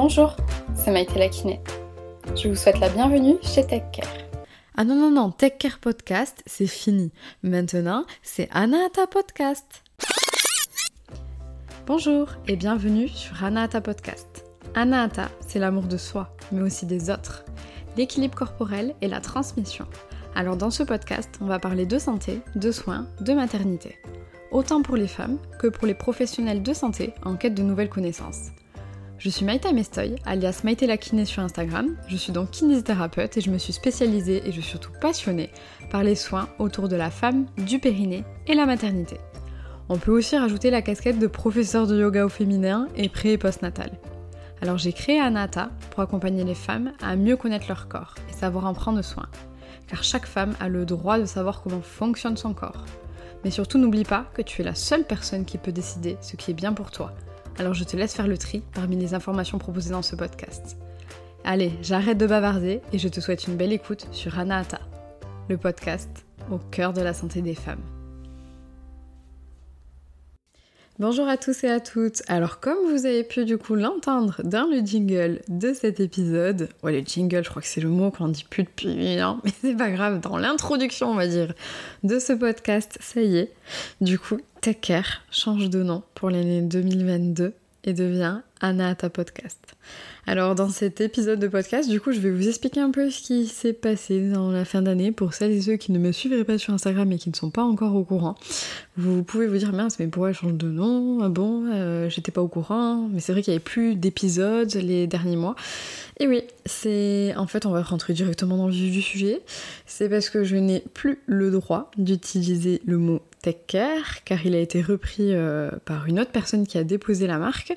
Bonjour, c'est Maïté Lakiné. Je vous souhaite la bienvenue chez Tech Care. Ah non, non, non, Tech Care Podcast, c'est fini. Maintenant, c'est Anahata Podcast. Bonjour et bienvenue sur Anahata Podcast. Anahata, c'est l'amour de soi, mais aussi des autres, l'équilibre corporel et la transmission. Alors dans ce podcast, on va parler de santé, de soins, de maternité. Autant pour les femmes que pour les professionnels de santé en quête de nouvelles connaissances. Je suis Maïta Mestoy, alias Maïté la kiné sur Instagram. Je suis donc kinésithérapeute et je me suis spécialisée et je suis surtout passionnée par les soins autour de la femme, du périnée et la maternité. On peut aussi rajouter la casquette de professeur de yoga au féminin et pré et postnatal. Alors j'ai créé Anata pour accompagner les femmes à mieux connaître leur corps et savoir en prendre soin. Car chaque femme a le droit de savoir comment fonctionne son corps. Mais surtout n'oublie pas que tu es la seule personne qui peut décider ce qui est bien pour toi alors je te laisse faire le tri parmi les informations proposées dans ce podcast. Allez, j'arrête de bavarder et je te souhaite une belle écoute sur Anahata, le podcast au cœur de la santé des femmes. Bonjour à tous et à toutes. Alors comme vous avez pu du coup l'entendre dans le jingle de cet épisode, ouais le jingle je crois que c'est le mot qu'on dit plus depuis mais c'est pas grave, dans l'introduction on va dire de ce podcast, ça y est, du coup Care change de nom pour l'année 2022 et devient Anata Podcast. Alors dans cet épisode de podcast, du coup, je vais vous expliquer un peu ce qui s'est passé dans la fin d'année pour celles et ceux qui ne me suivraient pas sur Instagram et qui ne sont pas encore au courant. Vous pouvez vous dire mince, mais pourquoi elle change de nom? Ah bon, euh, j'étais pas au courant. Mais c'est vrai qu'il y avait plus d'épisodes les derniers mois. Et oui, c'est en fait, on va rentrer directement dans le vif du sujet. C'est parce que je n'ai plus le droit d'utiliser le mot Tech Care, car il a été repris euh, par une autre personne qui a déposé la marque.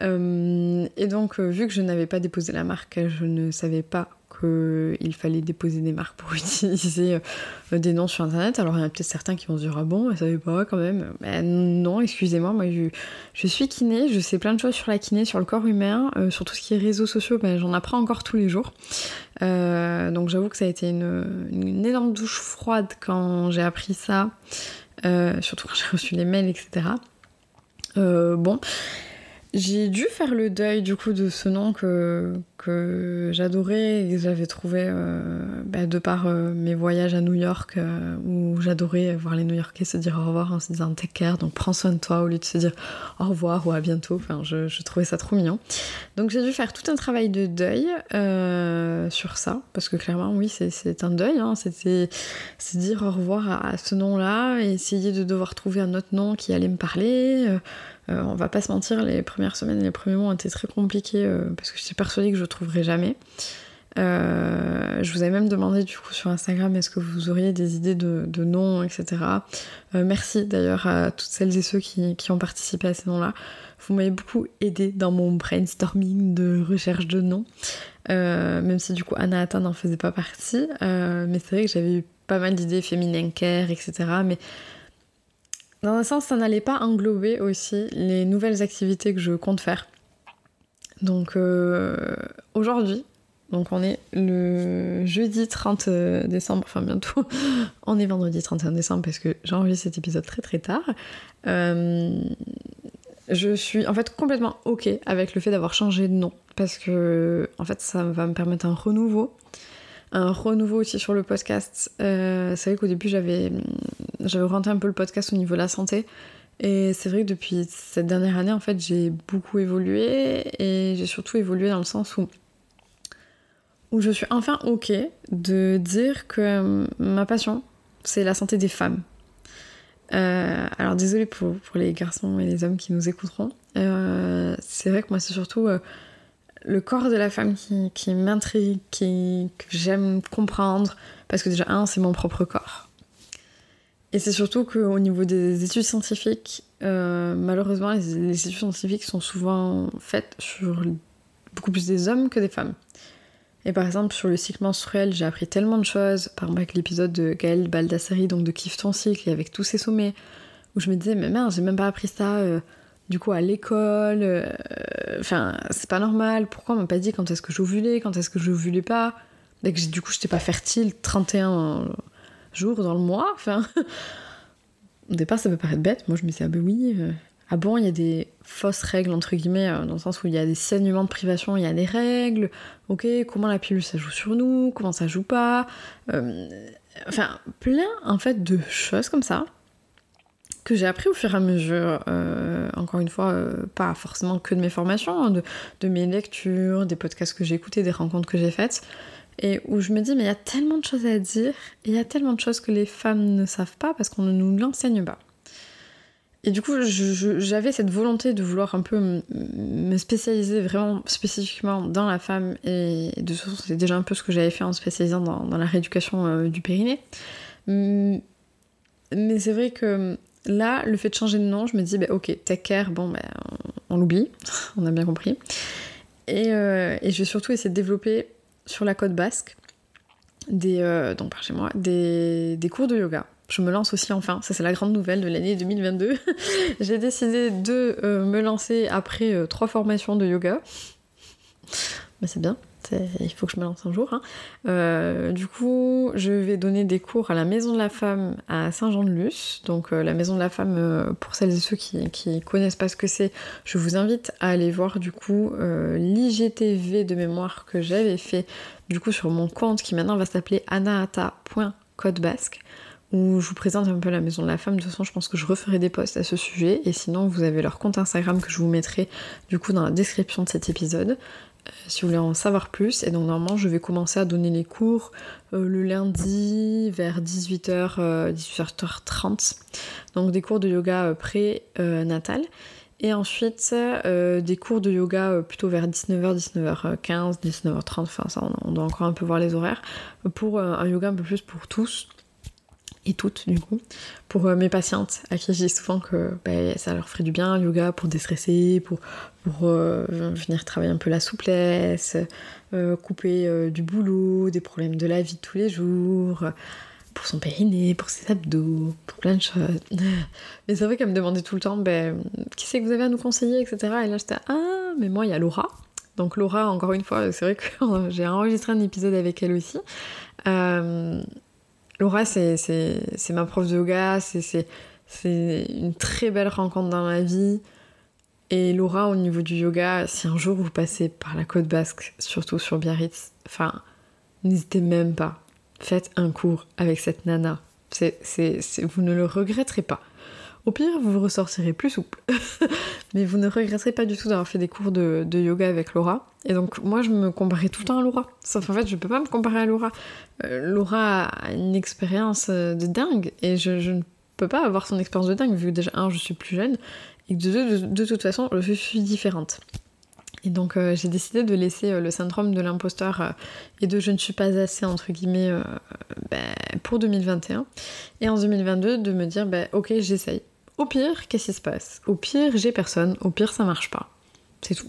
Euh, et donc, euh, vu que je n'avais pas déposé la marque, je ne savais pas qu'il fallait déposer des marques pour utiliser des noms sur internet. Alors, il y en a peut-être certains qui vont se dire Ah bon, je savais pas quand même. Ben, non, excusez-moi, moi je, suis kiné, je sais plein de choses sur la kiné, sur le corps humain, sur tout ce qui est réseaux sociaux, ben, j'en apprends encore tous les jours. donc, j'avoue que ça a été une énorme douche froide quand j'ai appris ça. Euh, surtout quand j'ai reçu les mails, etc. Euh, bon, j'ai dû faire le deuil du coup de ce nom que, que j'adorais et que j'avais trouvé euh, bah, de par euh, mes voyages à New York euh, où j'adorais voir les New Yorkais se dire au revoir en se disant take care, donc prends soin de toi au lieu de se dire au revoir ou à bientôt. Enfin, je, trouvais ça trop mignon. Donc j'ai dû faire tout un travail de deuil sur ça parce que clairement, oui, c'est un deuil. Hein, C'était dire au revoir à, à ce nom-là essayer de devoir trouver un autre nom qui allait me parler. Euh, on va pas se mentir, les premières semaines, les premiers mois ont été très compliqués euh, parce que j'étais persuadée que je ne trouverais jamais. Euh, je vous avais même demandé du coup sur Instagram est-ce que vous auriez des idées de, noms, etc. merci d'ailleurs à toutes celles et ceux qui, ont participé à ces noms-là. Vous m'avez beaucoup aidé dans mon brainstorming de recherche de noms, même si du coup Anna Atteint n'en faisait pas partie. mais c'est vrai que j'avais eu pas mal d'idées féminines care, etc. dans un sens, ça n'allait pas englober aussi les nouvelles activités que je compte faire. Donc euh, aujourd'hui, donc on est le jeudi 30 décembre, enfin bientôt, on est vendredi 31 décembre parce que j'ai enregistré cet épisode très très tard. Euh, je suis en fait complètement ok avec le fait d'avoir changé de nom parce que en fait ça va me permettre un renouveau un renouveau aussi sur le podcast. Euh, c'est vrai qu'au début, j'avais, j'avais orienté un peu le podcast au niveau de la santé. Et c'est vrai que depuis cette dernière année, en fait, j'ai beaucoup évolué. Et j'ai surtout évolué dans le sens où, où je suis enfin OK de dire que ma passion, c'est la santé des femmes. Euh, alors désolé pour, pour, les garçons et les hommes qui nous écouteront. Euh, c'est vrai que moi, c'est surtout le corps de la femme qui, m'intrigue, qui, que j'aime comprendre, parce que déjà, un, c'est mon propre corps. Et c'est surtout qu'au niveau des études scientifiques, euh, malheureusement, les, études scientifiques sont souvent faites sur beaucoup plus des hommes que des femmes. Et par exemple, sur le cycle menstruel, j'ai appris tellement de choses, par exemple avec l'épisode de Gaëlle Baldassari, donc de Kiffe ton cycle, et avec tous ces sommets, où je me disais, mais merde, j'ai même pas appris ça. Euh, du coup à l'école. Euh, enfin, c'est pas normal. Pourquoi on m'a pas dit quand est-ce que j'ovulais, quand est-ce que j'ovulais pas? Que du coup j'étais pas fertile 31 jours dans le mois. Enfin, au départ ça peut paraître bête. Moi je me disais ah ben oui. Euh, ah bon, il y a des fausses règles, entre guillemets, euh, dans le sens où il y a des saignements de privation, il y a des règles, ok, comment la pilule ça joue sur nous, comment ça joue pas, euh, enfin, plein en fait de choses comme ça que j'ai appris au fur et à mesure, encore une fois, pas forcément que de mes formations, hein, de, mes lectures, des podcasts que j'ai écoutés, des rencontres que j'ai faites, et où je me dis, mais il y a tellement de choses à dire, il y a tellement de choses que les femmes ne savent pas parce qu'on ne nous l'enseigne pas. Et du coup, j'avais cette volonté de vouloir un peu me spécialiser vraiment spécifiquement dans la femme, et de toute façon, c'est déjà un peu ce que j'avais fait en spécialisant dans, la rééducation euh, du périnée. Mais c'est vrai que là, le fait de changer de nom, je me dis, bah, ok, Care, bon, bah, on, l'oublie, on a bien compris. Et, euh, et, je vais surtout essayer de développer sur la côte basque des, euh, moi, des, cours de yoga je me lance aussi enfin, ça c'est la grande nouvelle de l'année 2022. J'ai décidé de euh, me lancer après euh, trois formations de yoga. Mais c'est bien, il faut que je me lance un jour. Hein. Euh, du coup, je vais donner des cours à la Maison de la Femme à Saint-Jean-de-Luz. Donc la Maison de la Femme, pour celles et ceux qui, qui connaissent pas ce que c'est, je vous invite à aller voir du coup l'IGTV de mémoire que j'avais fait du coup sur mon compte qui maintenant va s'appeler anahata.codebasque où je vous présente un peu la maison de la femme. De toute façon, je pense que je referai des posts à ce sujet. Et sinon, vous avez leur compte Instagram que je vous mettrai du coup dans la description de cet épisode. Euh, si vous voulez en savoir plus. Et donc normalement je vais commencer à donner les cours euh, le lundi vers 18h, 18h30. Donc des cours de yoga pré-natal. Et ensuite des cours de yoga plutôt vers 19h, 19h15, 19h30, enfin ça on doit encore un peu voir les horaires, pour un yoga un peu plus pour tous et toutes du coup, pour euh, mes patientes à qui je dis souvent que bah, ça leur ferait du bien le yoga pour déstresser, pour, pour euh, venir travailler un peu la souplesse, euh, couper du boulot, des problèmes de la vie de tous les jours, pour son périnée, pour ses abdos, pour plein de choses. Mais c'est vrai qu'elle me demandait tout le temps, ben, qui c'est que vous avez à nous conseiller, etc. Et là j'étais, ah, mais moi il y a Laura. Donc Laura, encore une fois, c'est vrai que j'ai enregistré un épisode avec elle aussi. Laura, c'est ma prof de yoga, c'est une très belle rencontre dans ma vie. Et Laura, au niveau du yoga, si un jour vous passez par la côte basque, surtout sur Biarritz, enfin, n'hésitez même pas. Faites un cours avec cette nana. vous ne le regretterez pas. Au pire, vous ressortirez plus souple. Mais vous ne regretterez pas du tout d'avoir fait des cours de, yoga avec Laura. Et donc, moi, je me comparais tout le temps à Laura. Sauf en fait, je peux pas me comparer à Laura. Euh, Laura a une expérience euh, de dingue. Et je, ne peux pas avoir son expérience de dingue, vu que déjà, un, je suis plus jeune. Et que de, de, toute façon, je suis différente. Et donc euh, j'ai décidé de laisser le syndrome de l'imposteur et de je ne suis pas assez entre guillemets ben, pour 2021. Et en 2022 de me dire ben, ok j'essaye. Au pire, qu'est-ce qui se passe? Au pire, j'ai personne. Au pire, ça marche pas. C'est tout.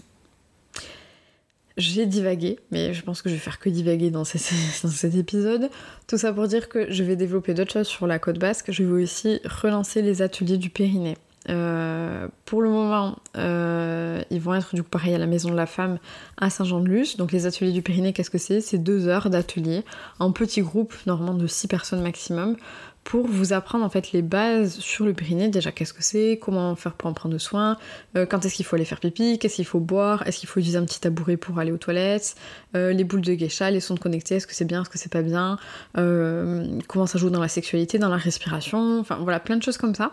J'ai divagué, mais je pense que je vais faire que divaguer dans, cet épisode. Tout ça pour dire que je vais développer d'autres choses sur la côte basque. Je vais aussi relancer les ateliers du Périnée. Euh, pour le moment, euh, ils vont être du coup pareil à la Maison de la Femme à Saint-Jean-de-Luz. Donc les ateliers du Périnée, qu'est-ce que c'est? C'est deux heures d'atelier en petit groupe, normalement de six personnes maximum, pour vous apprendre en fait les bases sur le périnée. Déjà, qu'est-ce que c'est, comment faire pour en prendre soin, euh, quand est-ce qu'il faut aller faire pipi, qu'est-ce qu'il faut boire, est-ce qu'il faut utiliser un petit tabouret pour aller aux toilettes, les boules de geisha, les sons de connectés, est-ce que c'est bien, est-ce que c'est pas bien, comment ça joue dans la sexualité, dans la respiration, enfin voilà, plein de choses comme ça.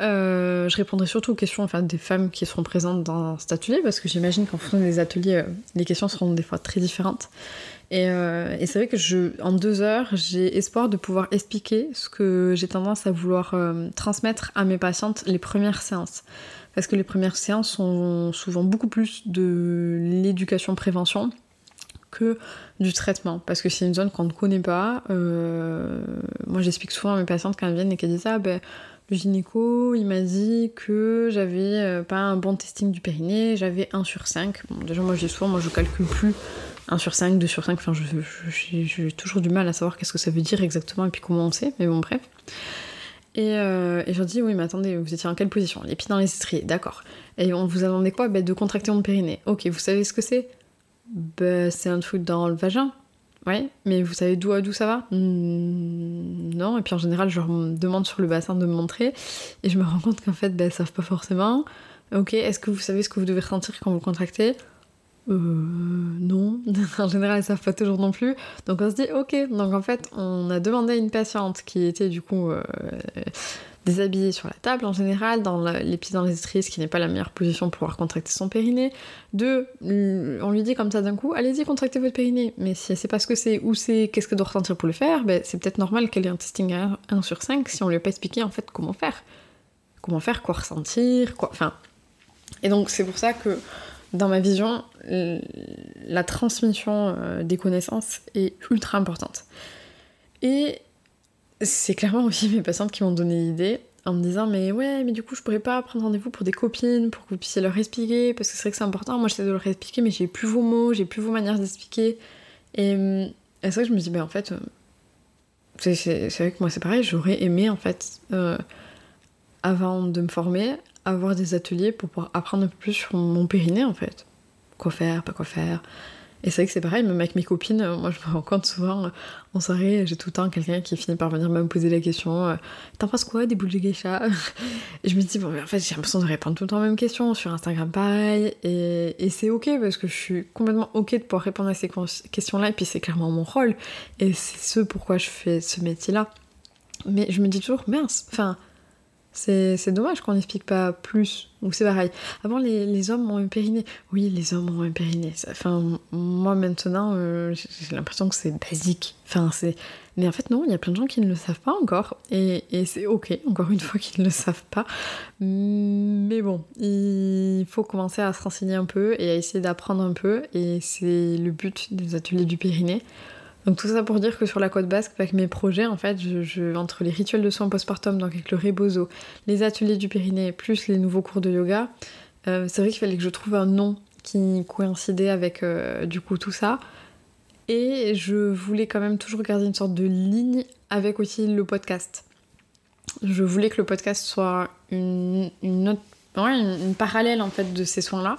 Je répondrai surtout aux questions enfin, des femmes qui seront présentes dans cet atelier parce que j'imagine qu'en fonction des ateliers, les questions seront des fois très différentes. Euh, et, c'est vrai que je, en deux heures, j'ai espoir de pouvoir expliquer ce que j'ai tendance à vouloir euh, transmettre à mes patientes les premières séances. Parce que les premières séances sont souvent beaucoup plus de l'éducation-prévention que du traitement. Parce que c'est une zone qu'on ne connaît pas. Euh, moi, j'explique souvent à mes patientes quand elles viennent et qu'elles disent Ah, ben. Le gynéco, il m'a dit que j'avais pas un bon testing du périnée, j'avais 1 sur 5. Bon, déjà, moi, j'ai souvent, moi, je calcule plus 1 sur 5, 2 sur 5, enfin j'ai toujours du mal à savoir qu'est-ce que ça veut dire exactement et puis comment on sait, mais bon bref. Et, euh, et je leur dis oui mais attendez, vous étiez en quelle position? Les pieds dans les étriers, d'accord. Et on vous a demandé quoi? Bah, De contracter mon périnée. Ok, vous savez ce que c'est? Bah, C'est un truc dans le vagin. Ouais, mais vous savez d'où d'où ça va? Hmm, Non, et puis en général je leur demande sur le bassin de me montrer, et je me rends compte qu'en fait bah, elles savent pas forcément. Ok, est-ce que vous savez ce que vous devez ressentir quand vous contractez? Euh, non, en général, elles savent pas toujours non plus. Donc on se dit, ok. Donc en fait, on a demandé à une patiente qui était du coup euh, déshabillée sur la table en général, dans les pieds dans les ce qui n'est pas la meilleure position pour pouvoir contracter son périnée. Deux, on lui dit comme ça d'un coup, allez-y, contractez votre périnée. Mais si elle sait pas ce que c'est, ou c'est qu'est-ce qu'elle doit ressentir pour le faire, ben, c'est peut-être normal qu'elle ait un testing à 1 sur 5 si on lui a pas expliqué en fait comment faire. Comment faire, quoi ressentir, quoi. Enfin. Et donc c'est pour ça que dans ma vision, la transmission euh, des connaissances est ultra importante. Et c'est clairement aussi mes patientes qui m'ont donné l'idée en me disant mais ouais mais du coup je pourrais pas prendre rendez-vous pour des copines pour que vous puissiez leur expliquer parce que c'est vrai que c'est important moi j'essaie de leur expliquer mais j'ai plus vos mots j'ai plus vos manières d'expliquer et, c'est vrai que je me dis ben en fait euh, c'est vrai que moi c'est pareil j'aurais aimé en fait euh, avant de me former avoir des ateliers pour pouvoir apprendre un peu plus sur mon périnée en fait. Quoi faire, pas quoi faire. Et c'est vrai que c'est pareil, même avec mes copines, euh, moi je me rends compte souvent euh, en soirée, j'ai tout le temps quelqu'un qui finit par venir me poser la question euh, T'en penses quoi des boules de geisha? Et je me dis, bon, en fait, j'ai l'impression de répondre tout le temps aux mêmes questions, sur Instagram pareil, et, et c'est ok parce que je suis complètement ok de pouvoir répondre à ces questions-là, et puis c'est clairement mon rôle, et c'est ce pourquoi je fais ce métier-là. Mais je me dis toujours, mince, enfin, c'est dommage qu'on n'explique pas plus. Ou c'est pareil. Avant, les, hommes ont un périnée. Oui, les hommes ont un périnée. Enfin, moi maintenant, euh, j'ai l'impression que c'est basique. Enfin, c'est. Mais en fait, non, il y a plein de gens qui ne le savent pas encore. Et, c'est ok, encore une fois, qu'ils ne le savent pas. Mais bon, il faut commencer à se renseigner un peu et à essayer d'apprendre un peu. Et c'est le but des ateliers du périnée. Donc tout ça pour dire que sur la côte basque, avec mes projets, en fait, je, entre les rituels de soins postpartum, donc avec le rebozo, les ateliers du périnée, plus les nouveaux cours de yoga, euh, c'est vrai qu'il fallait que je trouve un nom qui coïncidait avec euh, du coup tout ça. Et je voulais quand même toujours garder une sorte de ligne avec aussi le podcast. Je voulais que le podcast soit une, une, une parallèle en fait de ces soins-là.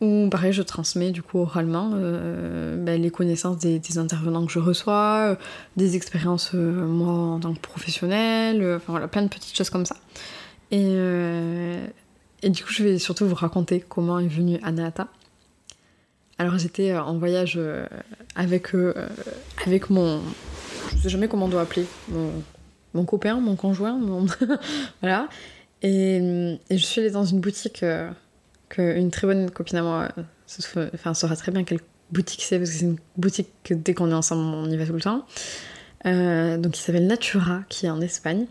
Ou pareil, je transmets du coup oralement euh, ben, les connaissances des, intervenants que je reçois, euh, des expériences euh, moi en tant que professionnelle, enfin voilà, plein de petites choses comme ça. Et, et du coup, je vais surtout vous raconter comment est venue Anahata. Alors j'étais en voyage avec, avec mon... Je sais jamais comment on doit appeler, mon, mon copain, mon conjoint, mon... voilà. Et, et, je suis allée dans une boutique qu'une très bonne copine à moi euh, enfin, saura très bien quelle boutique c'est, parce que c'est une boutique que dès qu'on est ensemble, on y va tout le temps. Euh, donc il s'appelle Natura, qui est en Espagne.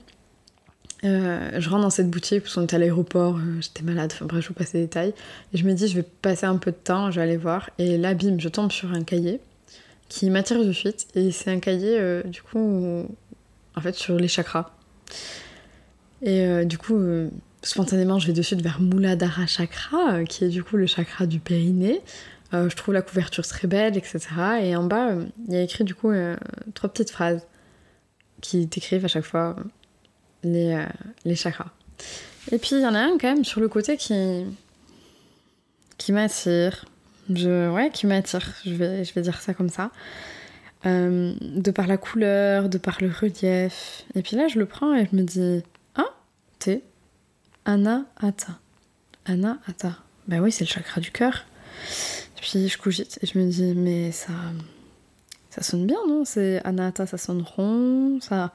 Euh, je rentre dans cette boutique parce qu'on était à l'aéroport, j'étais malade, enfin bref, je vous passe les détails. Et je me dis, je vais passer un peu de temps, je vais aller voir. Et là, bim, je tombe sur un cahier qui m'attire de suite. Et c'est un cahier, du coup, en fait, sur les chakras. Et du coup, spontanément, je vais de suite vers Muladhara Chakra, euh, qui est du coup le chakra du périnée. Euh, je trouve la couverture très belle, etc. Et en bas, euh, il y a écrit du coup trois petites phrases qui décrivent à chaque fois les, les chakras. Et puis il y en a un quand même sur le côté qui, qui m'attire. Je, ouais, qui m'attire, je vais, je vais dire ça comme ça. de par la couleur, de par le relief. Et puis là, je le prends et je me dis Ah, t'es Anahata. Anahata. Ben oui, c'est le chakra du cœur. Puis je cogite et je me dis, mais ça. Ça sonne bien, non? C'est Anahata, ça sonne rond, ça.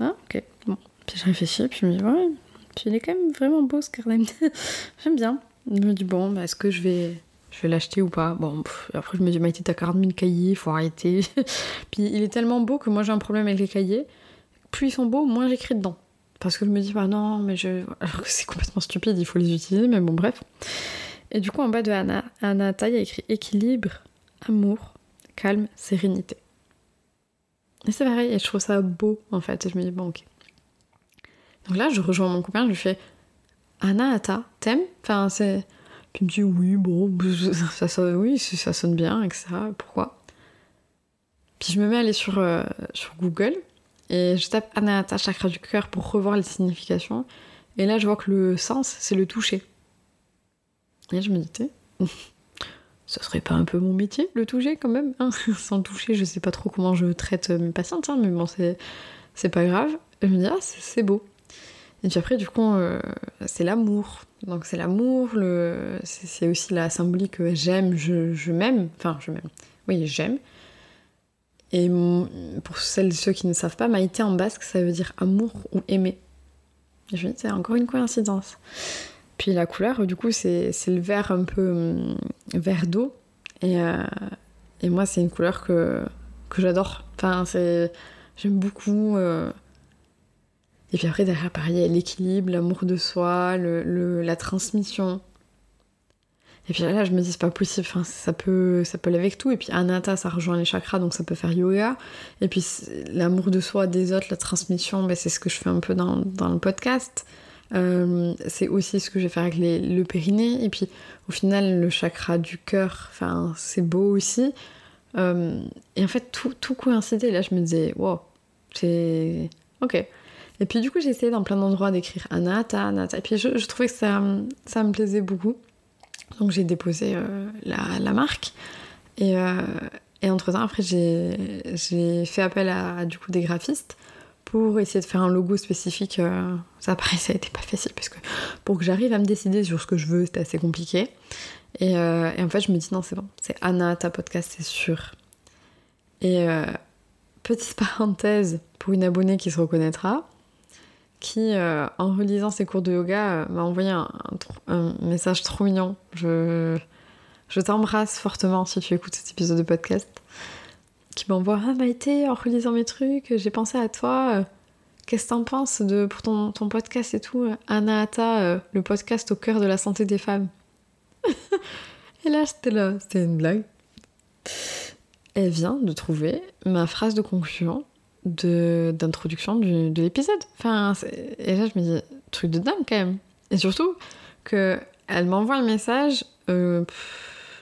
Ah, ok, bon. Puis je réfléchis, puis je me dis, ouais. Puis il est quand même vraiment beau ce carnet. J'aime bien. Je me dis, bon, bah, est-ce que je vais. Je vais l'acheter ou pas? Bon, après je me dis, Maïté, t'as 40 000 cahiers, faut arrêter. puis il est tellement beau que moi j'ai un problème avec les cahiers. Plus ils sont beaux, moins j'écris dedans. Parce que je me dis, bah non, mais je. Alors que c'est complètement stupide, il faut les utiliser, mais bon, bref. Et du coup, en bas de Anna, Anata, il y a écrit équilibre, amour, calme, sérénité. Et c'est pareil, et je trouve ça beau, en fait. Et je me dis, bon, ok. Donc là, je rejoins mon copain, je lui fais Anahata, t'aimes? Enfin, c'est. Puis il me dit, oui, bon, ça sonne, oui, ça sonne bien, etc. Pourquoi? Puis je me mets à aller sur, euh, sur Google et je tape Anahata chakra du cœur pour revoir les significations. Et là, je vois que le sens, c'est le toucher. Et je me dis, ça serait pas un peu mon métier, le toucher quand même hein Sans toucher, je sais pas trop comment je traite mes patientes, hein, mais bon, c'est, pas grave. Et je me dis, ah, c'est, beau. Et puis après, du coup, euh, c'est l'amour. Donc c'est l'amour, le... c'est aussi la symbolique que j'aime, je, je m'aime. Enfin, je m'aime. Oui, j'aime. Et pour celles et ceux qui ne savent pas, Maïté en basque, ça veut dire amour ou aimer. Je me dis, c'est encore une coïncidence. Puis la couleur, du coup, c'est le vert un peu hum, vert d'eau. Et, euh, et, moi, c'est une couleur que, que j'adore. Enfin, j'aime beaucoup. Euh. Et puis après, derrière, pareil, l'équilibre, l'amour de soi, le, la transmission. Et puis là, je me dis, c'est pas possible, enfin, ça peut, ça peut aller avec tout. Et puis Anata, ça rejoint les chakras, donc ça peut faire yoga. Et puis l'amour de soi, des autres, la transmission, ben, c'est ce que je fais un peu dans, dans le podcast. Euh, c'est aussi ce que je vais faire avec le périnée. Et puis au final, le chakra du cœur, enfin, c'est beau aussi. Euh, et en fait, tout, tout coïncidait. Là, je me disais, wow, c'est. Ok. Et puis du coup, j'ai essayé dans plein d'endroits d'écrire Anata, Anata. Et puis je, je trouvais que ça, ça me plaisait beaucoup. Donc j'ai déposé euh, la, marque. Et, euh, et entre-temps, après, j'ai fait appel à, du coup des graphistes pour essayer de faire un logo spécifique. Euh, ça, pareil, ça a été pas facile parce que pour que j'arrive à me décider sur ce que je veux, c'était assez compliqué. Et, et, en fait, je me dis non, c'est bon, c'est Anna, ta podcast, c'est sûr. Et petite parenthèse pour une abonnée qui se reconnaîtra, qui, euh, en relisant ses cours de yoga, euh, m'a envoyé un, message trop mignon. Je, je t'embrasse fortement si tu écoutes cet épisode de podcast. Qui m'envoie Ah, Maïté, en relisant mes trucs, j'ai pensé à toi. Euh, qu'est-ce que t'en penses de, pour ton, ton, podcast et tout Anahata, le podcast au cœur de la santé des femmes? et là, j'étais là, c'était une blague. Elle vient de trouver ma phrase de conclusion d'introduction de l'épisode. Enfin, et là, je me dis, truc de dingue quand même. Et surtout, que elle m'envoie un message euh,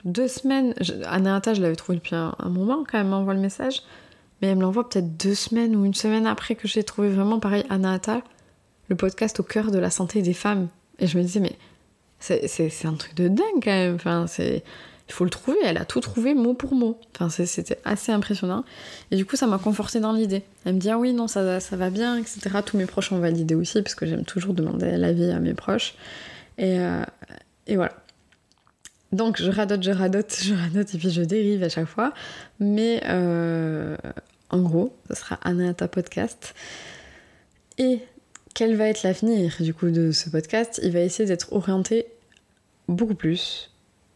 deux semaines. Je, je l'avais trouvé depuis un, moment quand elle m'envoie le message. Mais elle me l'envoie peut-être deux semaines ou une semaine après que j'ai trouvé vraiment pareil Anahata, le podcast au cœur de la santé des femmes. Et je me disais, mais c'est un truc de dingue quand même. Enfin, c'est il faut le trouver, elle a tout trouvé mot pour mot. Enfin, c'était assez impressionnant. Et du coup, ça m'a conforté dans l'idée. Elle me dit, ah oui, non, ça, ça va bien, etc. Tous mes proches ont validé aussi, parce que j'aime toujours demander l'avis à mes proches. Et, euh, et voilà. Donc, je radote, je radote, je radote, et puis je dérive à chaque fois. Mais euh, en gros, ce sera Anata Podcast. Et quel va être l'avenir du coup de ce podcast? Il va essayer d'être orienté beaucoup plus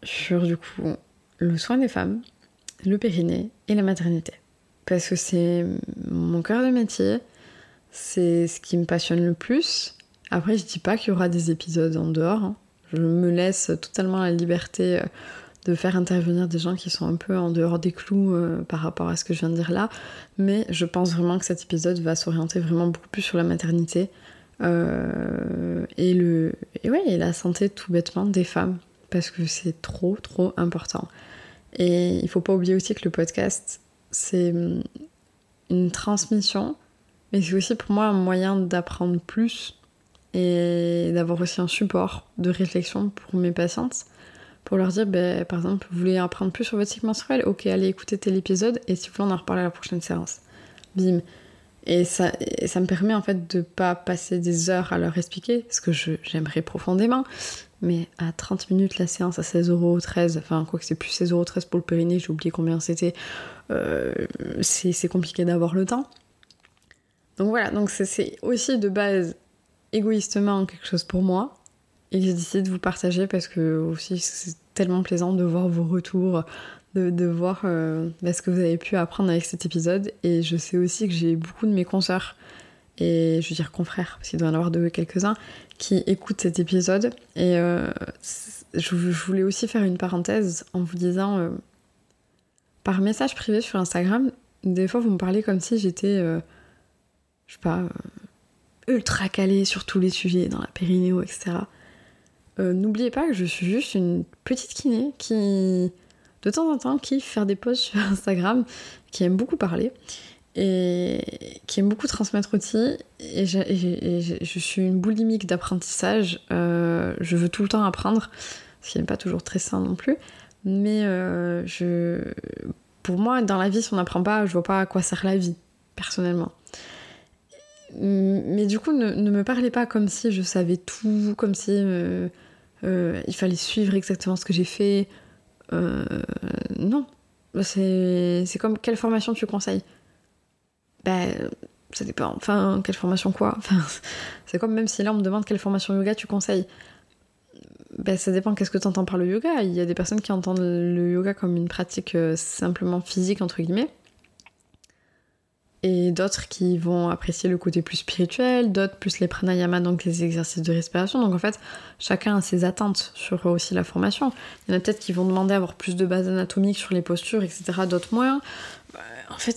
sur du coup le soin des femmes, le périnée et la maternité. Parce que c'est mon cœur de métier, c'est ce qui me passionne le plus. Après, je dis pas qu'il y aura des épisodes en dehors. Hein. Je me laisse totalement la liberté euh, de faire intervenir des gens qui sont un peu en dehors des clous euh, par rapport à ce que je viens de dire là. Mais je pense vraiment que cet épisode va s'orienter vraiment beaucoup plus sur la maternité euh, et, le, et, ouais, et la santé tout bêtement des femmes parce que c'est trop trop important. Et il faut pas oublier aussi que le podcast, c'est hum, une transmission, mais c'est aussi pour moi un moyen d'apprendre plus et d'avoir aussi un support de réflexion pour mes patientes. Pour leur dire, ben, par exemple, vous voulez apprendre plus sur votre cycle menstruel? Ok, allez écouter tel épisode et si vous voulez, on en reparle à la prochaine séance. Bim. Et ça, ça me permet en fait de pas passer des heures à leur expliquer, ce que j'aimerais profondément, mais à 30 minutes la séance à 16,13€, enfin quoi que c'est plus 16,13€ pour le périnée, j'ai oublié combien c'était, euh, c'est compliqué d'avoir le temps. Donc voilà, donc c'est aussi de base égoïstement quelque chose pour moi, et j'ai décidé de vous partager parce que aussi c'est tellement plaisant de voir vos retours, de, voir euh, bah, ce que vous avez pu apprendre avec cet épisode, et je sais aussi que j'ai beaucoup de mes consoeurs et je veux dire confrères, parce qu'il doit y en avoir de quelques-uns, qui écoutent cet épisode. Et euh, je, voulais aussi faire une parenthèse en vous disant, euh, par message privé sur Instagram, des fois vous me parlez comme si j'étais, euh, je sais pas, ultra calée sur tous les sujets, dans la périnéo, etc. N'oubliez pas que je suis juste une petite kiné qui, de temps en temps, kiffe faire des posts sur Instagram, qui aime beaucoup parler et qui aime beaucoup transmettre aussi. Et, je suis une boulimique d'apprentissage. Euh, je veux tout le temps apprendre, ce qui n'est pas toujours très sain non plus. Mais euh, pour moi, dans la vie, si on n'apprend pas, je vois pas à quoi sert la vie, personnellement. mais du coup, ne, me parlez pas comme si je savais tout, comme si euh, il fallait suivre exactement ce que j'ai fait. non. C'est comme quelle formation tu conseilles? Ben, ça dépend. Enfin, quelle formation quoi enfin, C'est comme même si là on me demande quelle formation yoga tu conseilles. Ben, ça dépend qu'est-ce que tu entends par le yoga? Il y a des personnes qui entendent le yoga comme une pratique simplement physique, entre guillemets et d'autres qui vont apprécier le côté plus spirituel, d'autres plus les pranayama, donc les exercices de respiration. Donc en fait, chacun a ses attentes sur aussi la formation. Il y en a peut-être qui vont demander à avoir plus de base anatomique sur les postures, etc., d'autres moins. Euh, en fait,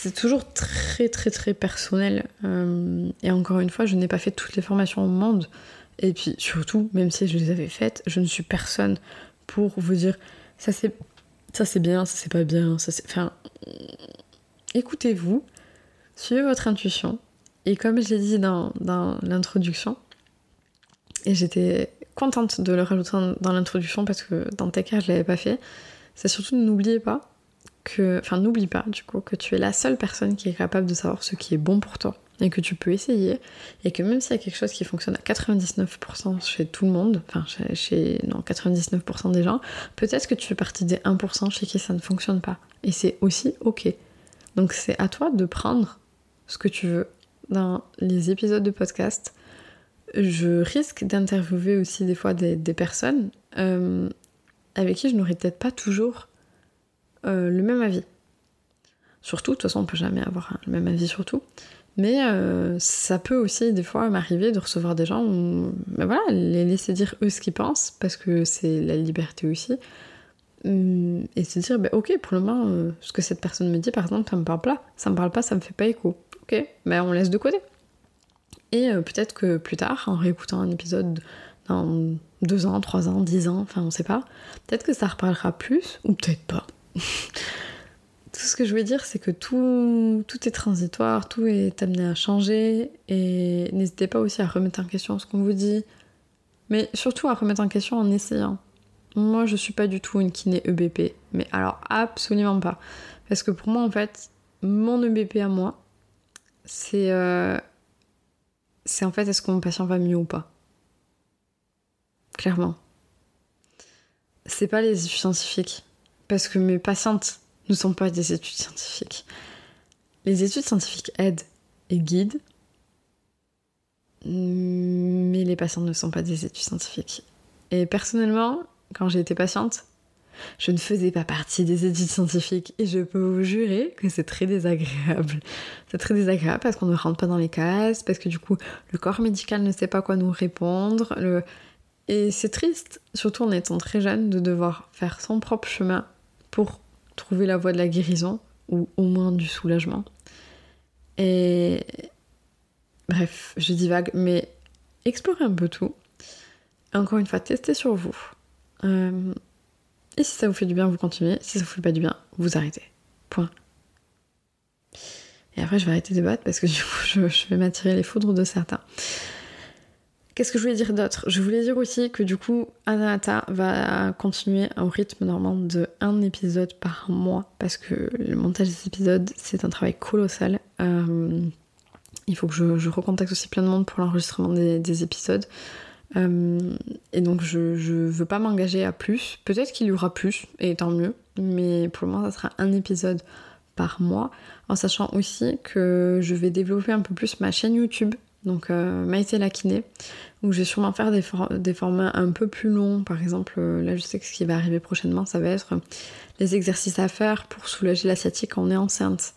c'est toujours très très très personnel. Euh, et encore une fois, je n'ai pas fait toutes les formations au monde. Et puis surtout, même si je les avais faites, je ne suis personne pour vous dire ça c'est ça c'est bien, ça c'est pas bien, ça c'est. Enfin, écoutez-vous, Suivez votre intuition. Et comme je l'ai dit dans, l'introduction, et j'étais contente de le rajouter dans l'introduction parce que dans tes cas je l'avais pas fait, c'est surtout n'oubliez pas enfin n'oublie pas du coup que tu es la seule personne qui est capable de savoir ce qui est bon pour toi et que tu peux essayer et que même s'il y a quelque chose qui fonctionne à 99% chez tout le monde, enfin chez, chez non 99% des gens, peut-être que tu fais partie des 1% chez qui ça ne fonctionne pas et c'est aussi ok. Donc c'est à toi de prendre ce que tu veux dans les épisodes de podcast. Je risque d'interviewer aussi des fois des, personnes euh, avec qui je n'aurais peut-être pas toujours euh, le même avis. Surtout, de toute façon, on peut jamais avoir le même avis sur tout. Mais euh, ça peut aussi des fois m'arriver de recevoir des gens où, ben voilà, les laisser dire eux ce qu'ils pensent, parce que c'est la liberté aussi. Hum, et se dire, ben ok, pour le moment, ce que cette personne me dit, par exemple, ça me parle pas. Ça me parle pas, ça me fait pas écho ok, ben on laisse de côté. Et euh, peut-être que plus tard, en réécoutant un épisode dans deux ans, trois ans, dix ans, enfin on sait pas, peut-être que ça reparlera plus, ou peut-être pas. tout ce que je veux dire, c'est que tout, est transitoire, tout est amené à changer, et n'hésitez pas aussi à remettre en question ce qu'on vous dit, mais surtout à remettre en question en essayant. Moi, je suis pas du tout une kiné EBP, mais alors absolument pas. Parce que pour moi, en fait, mon EBP à moi, c'est euh, c'est en fait est-ce que mon patient va mieux ou pas? Clairement. C'est pas les scientifiques. Parce que mes patientes ne sont pas des études scientifiques. Les études scientifiques aident et guident, mais les patientes ne sont pas des études scientifiques. Et personnellement, quand j'ai été patiente, je ne faisais pas partie des études scientifiques et je peux vous jurer que c'est très désagréable. C'est très désagréable parce qu'on ne rentre pas dans les cases, parce que du coup le corps médical ne sait pas quoi nous répondre. Et c'est triste, surtout en étant très jeune, de devoir faire son propre chemin pour trouver la voie de la guérison ou au moins du soulagement. Et bref, je divague, mais explorez un peu tout. Encore une fois, testez sur vous. Euh, et si ça vous fait du bien, vous continuez. Si ça vous fait pas du bien, vous arrêtez. Point. Et après, je vais arrêter de battre parce que du coup, je, vais m'attirer les foudres de certains. Qu'est-ce que je voulais dire d'autre? Je voulais dire aussi que du coup, Anahata va continuer au rythme normalement de un épisode par mois parce que le montage des épisodes, c'est un travail colossal. Euh, il faut que je, recontacte aussi plein de monde pour l'enregistrement des épisodes. Euh, et donc je, je veux pas m'engager à plus. Peut-être qu'il y aura plus, et tant mieux. Mais pour le moment, ça sera un épisode par mois. En sachant aussi que je vais développer un peu plus ma chaîne YouTube. Donc euh, Maïté la kiné. Où je vais sûrement faire des, des, formats un peu plus longs. Par exemple, euh, là je sais que ce qui va arriver prochainement, ça va être les exercices à faire pour soulager la sciatique quand on est enceinte.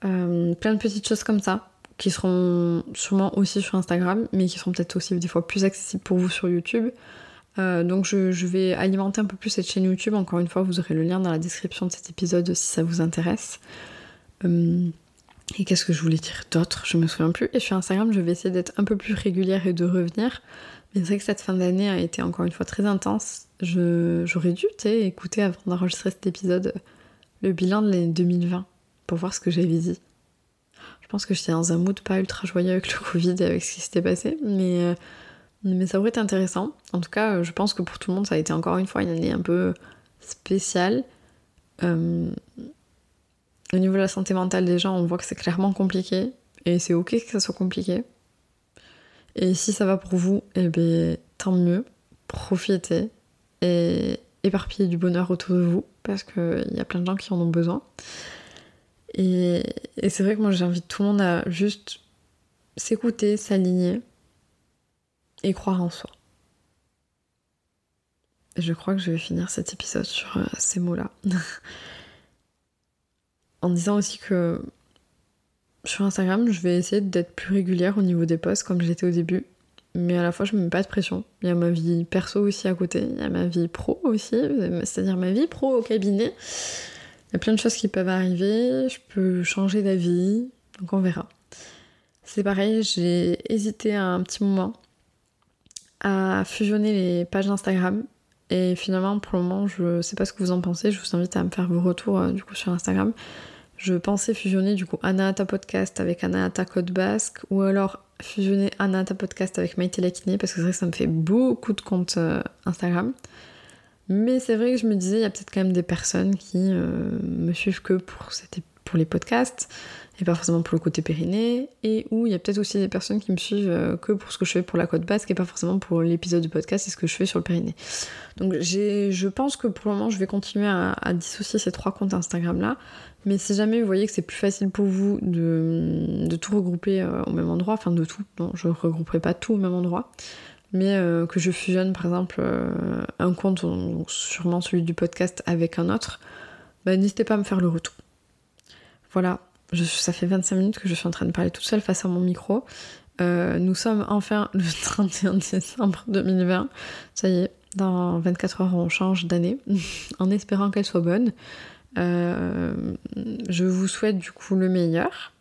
plein de petites choses comme ça qui seront sûrement aussi sur Instagram, mais qui seront peut-être aussi des fois plus accessibles pour vous sur YouTube. Euh, donc je, vais alimenter un peu plus cette chaîne YouTube. Encore une fois, vous aurez le lien dans la description de cet épisode si ça vous intéresse. Euh, et qu'est-ce que je voulais dire d'autre? Je me souviens plus. Et sur Instagram, je vais essayer d'être un peu plus régulière et de revenir. Mais c'est vrai que cette fin d'année a été encore une fois très intense. J'aurais dû écouter avant d'enregistrer cet épisode le bilan de l'année 2020 pour voir ce que j'avais dit. Je pense que j'étais dans un mood pas ultra joyeux avec le Covid et avec ce qui s'était passé, mais, euh, mais ça aurait été intéressant. En tout cas, je pense que pour tout le monde, ça a été encore une fois une année un peu spéciale. Euh, au niveau de la santé mentale des gens, on voit que c'est clairement compliqué. Et c'est ok que ça soit compliqué. Et si ça va pour vous, eh bien, tant mieux. Profitez et éparpillez du bonheur autour de vous parce qu'il y a plein de gens qui en ont besoin. Et, et c'est vrai que moi j'invite tout le monde à juste s'écouter, s'aligner et croire en soi. Je crois que je vais finir cet épisode sur euh, ces mots-là. en disant aussi que sur Instagram, je vais essayer d'être plus régulière au niveau des posts comme j'étais au début. Mais à la fois, je me mets pas de pression. Il y a ma vie perso aussi à côté, il y a ma vie pro aussi, c'est-à-dire ma vie pro au cabinet. Il y a plein de choses qui peuvent arriver, je peux changer d'avis, donc on verra. C'est pareil, j'ai hésité un petit moment à fusionner les pages Instagram. Et finalement, pour le moment, je sais pas ce que vous en pensez. Je vous invite à me faire vos retours euh, du coup sur Instagram. Je pensais fusionner du coup Anahata Podcast avec Anahata Code Basque ou alors fusionner Anahata Podcast avec Maïté parce que c'est vrai que ça me fait beaucoup de comptes euh, Instagram. Mais c'est vrai que je me disais, il y a peut-être quand même des personnes qui euh, me suivent que pour, pour les podcasts et pas forcément pour le côté périnée, et où il y a peut-être aussi des personnes qui me suivent euh, que pour ce que je fais pour la côte basque et pas forcément pour l'épisode du podcast et ce que je fais sur le périnée. Donc je pense que pour le moment je vais continuer à, dissocier ces trois comptes Instagram là, mais si jamais vous voyez que c'est plus facile pour vous de, tout regrouper euh, au même endroit, enfin de tout, non je regrouperai pas tout au même endroit, mais euh, que je fusionne par exemple un compte, donc sûrement celui du podcast avec un autre, bah, n'hésitez pas à me faire le retour. Voilà, ça fait 25 minutes que je suis en train de parler toute seule face à mon micro. Euh, nous sommes enfin le 31 décembre 2020. Ça y est, dans 24 heures, on change d'année, en espérant qu'elle soit bonne. Euh, je vous souhaite du coup le meilleur.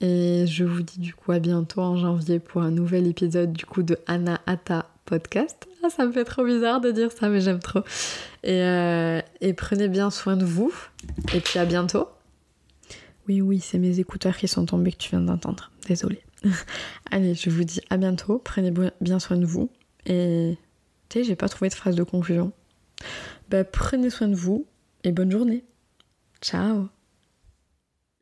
Et je vous dis du coup à bientôt en janvier pour un nouvel épisode du coup de Anna Atta podcast. Ah, ça me fait trop bizarre de dire ça, mais j'aime trop. Et, euh, et prenez bien soin de vous. Et puis à bientôt. Oui, oui, c'est mes écouteurs qui sont tombés que tu viens d'entendre. Désolée. Allez, je vous dis à bientôt. Prenez bien soin de vous. Et tu sais, j'ai pas trouvé de phrase de conclusion. Bah, prenez soin de vous et bonne journée. Ciao